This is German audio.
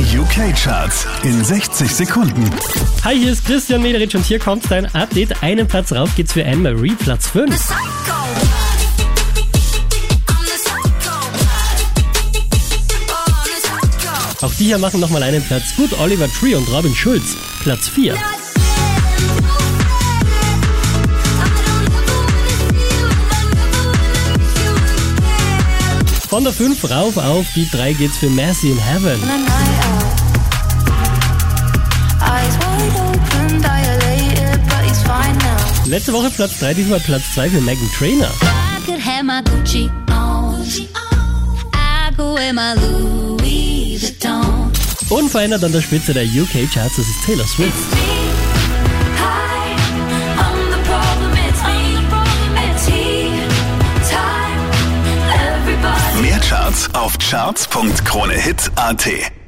Die UK-Charts in 60 Sekunden. Hi, hier ist Christian Mederich und hier kommt dein Update. Einen Platz rauf geht's für Anne-Marie, Platz 5. Auch die hier machen nochmal einen Platz gut. Oliver Tree und Robin Schulz, Platz 4. Von der 5 rauf auf die 3 geht's für Massey in Heaven. Letzte Woche Platz 3, diesmal Platz 2 für Megan Trainer. Unverändert an der Spitze der UK-Charts, das ist Taylor Swift. Mehr Charts auf charts.kronehit.at.